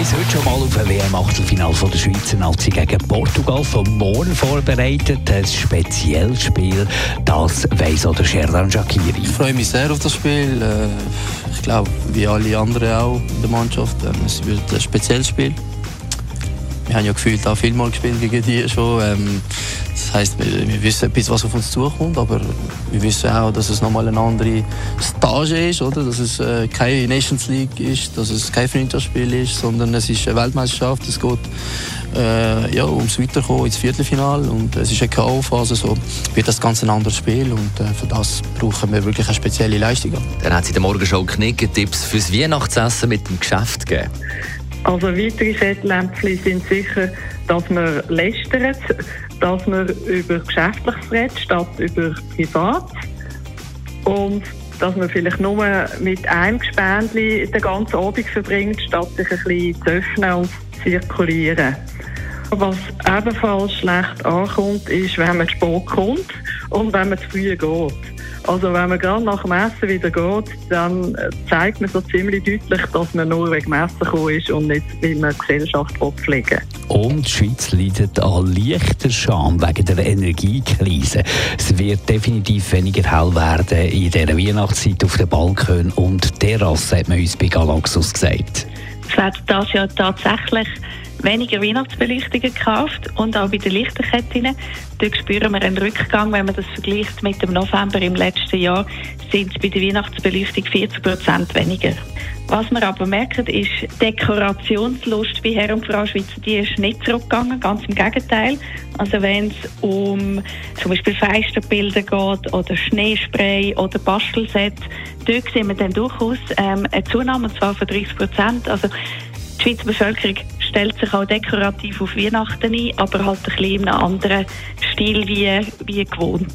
Uns heute schon mal auf ein WM-Achtelfinale der Schweizer Nazi gegen Portugal von morgen vorbereitet. Ein spezielles Spiel, das weiss auch der Sherdan Shakiri. Ich freue mich sehr auf das Spiel. Äh, Ich glaube, wie alle anderen auch in der Mannschaft. ähm, Es wird ein spezielles Spiel. Wir haben ja gefühlt auch viel mal gespielt gegen die schon. Das heisst, wir, wir wissen etwas, was auf uns zukommt, aber wir wissen auch, dass es nochmal eine andere Stage ist, oder? Dass es äh, keine Nations League ist, dass es kein Freundschaftsspiel ist, sondern es ist eine Weltmeisterschaft. Es geht äh, ja, ums Weiterkommen ins Viertelfinale und es ist eine K.O.-Phase, so wird das ganz ein anderes Spiel und äh, für das brauchen wir wirklich eine spezielle Leistung. Dann hat sie der Morgenshow Knicke-Tipps fürs Weihnachtsessen mit dem Geschäft gegeben. Also weitere Fettlämpfchen sind sicher, dass man lästert, dass man über Geschäftliches redet, statt über Privat. Und dass man vielleicht nur mit einem Gespendli den ganzen Abend verbringt, statt sich ein bisschen zu öffnen und zu zirkulieren. Was ebenfalls schlecht ankommt, ist, wenn man zu spät kommt und wenn man zu früh geht. Also wenn man gerade nach dem Essen wieder geht, dann äh, zeigt man so ziemlich deutlich, dass man nur wegen dem Essen gekommen ist und nicht, weil die Gesellschaft pflegen. Und die Schweiz leidet an leichter Scham wegen der Energiekrise. Es wird definitiv weniger hell werden in dieser Weihnachtszeit auf den Balkon und Terrasse, hat man uns bei Galaxus gesagt. Es werden das Jahr tatsächlich weniger Weihnachtsbeleuchtungen gekauft und auch bei den Lichterketten. Dort spüren wir einen Rückgang, wenn man das vergleicht mit dem November im letzten Jahr, sind es bei der Weihnachtsbeleuchtung 40 Prozent weniger. Was wir aber merken, ist, Dekorationslust bei Herr und Frau Schweizer, die ist nicht zurückgegangen, ganz im Gegenteil. Also wenn es um zum Beispiel Feisterbilder geht oder Schneespray oder Bastelset, dort sehen wir dann durchaus ähm, eine Zunahme, und zwar von 30 Prozent. Also die Schweizer Bevölkerung stellt sich auch dekorativ auf Weihnachten ein, aber halt ein bisschen in einem anderen Stil wie, wie gewohnt.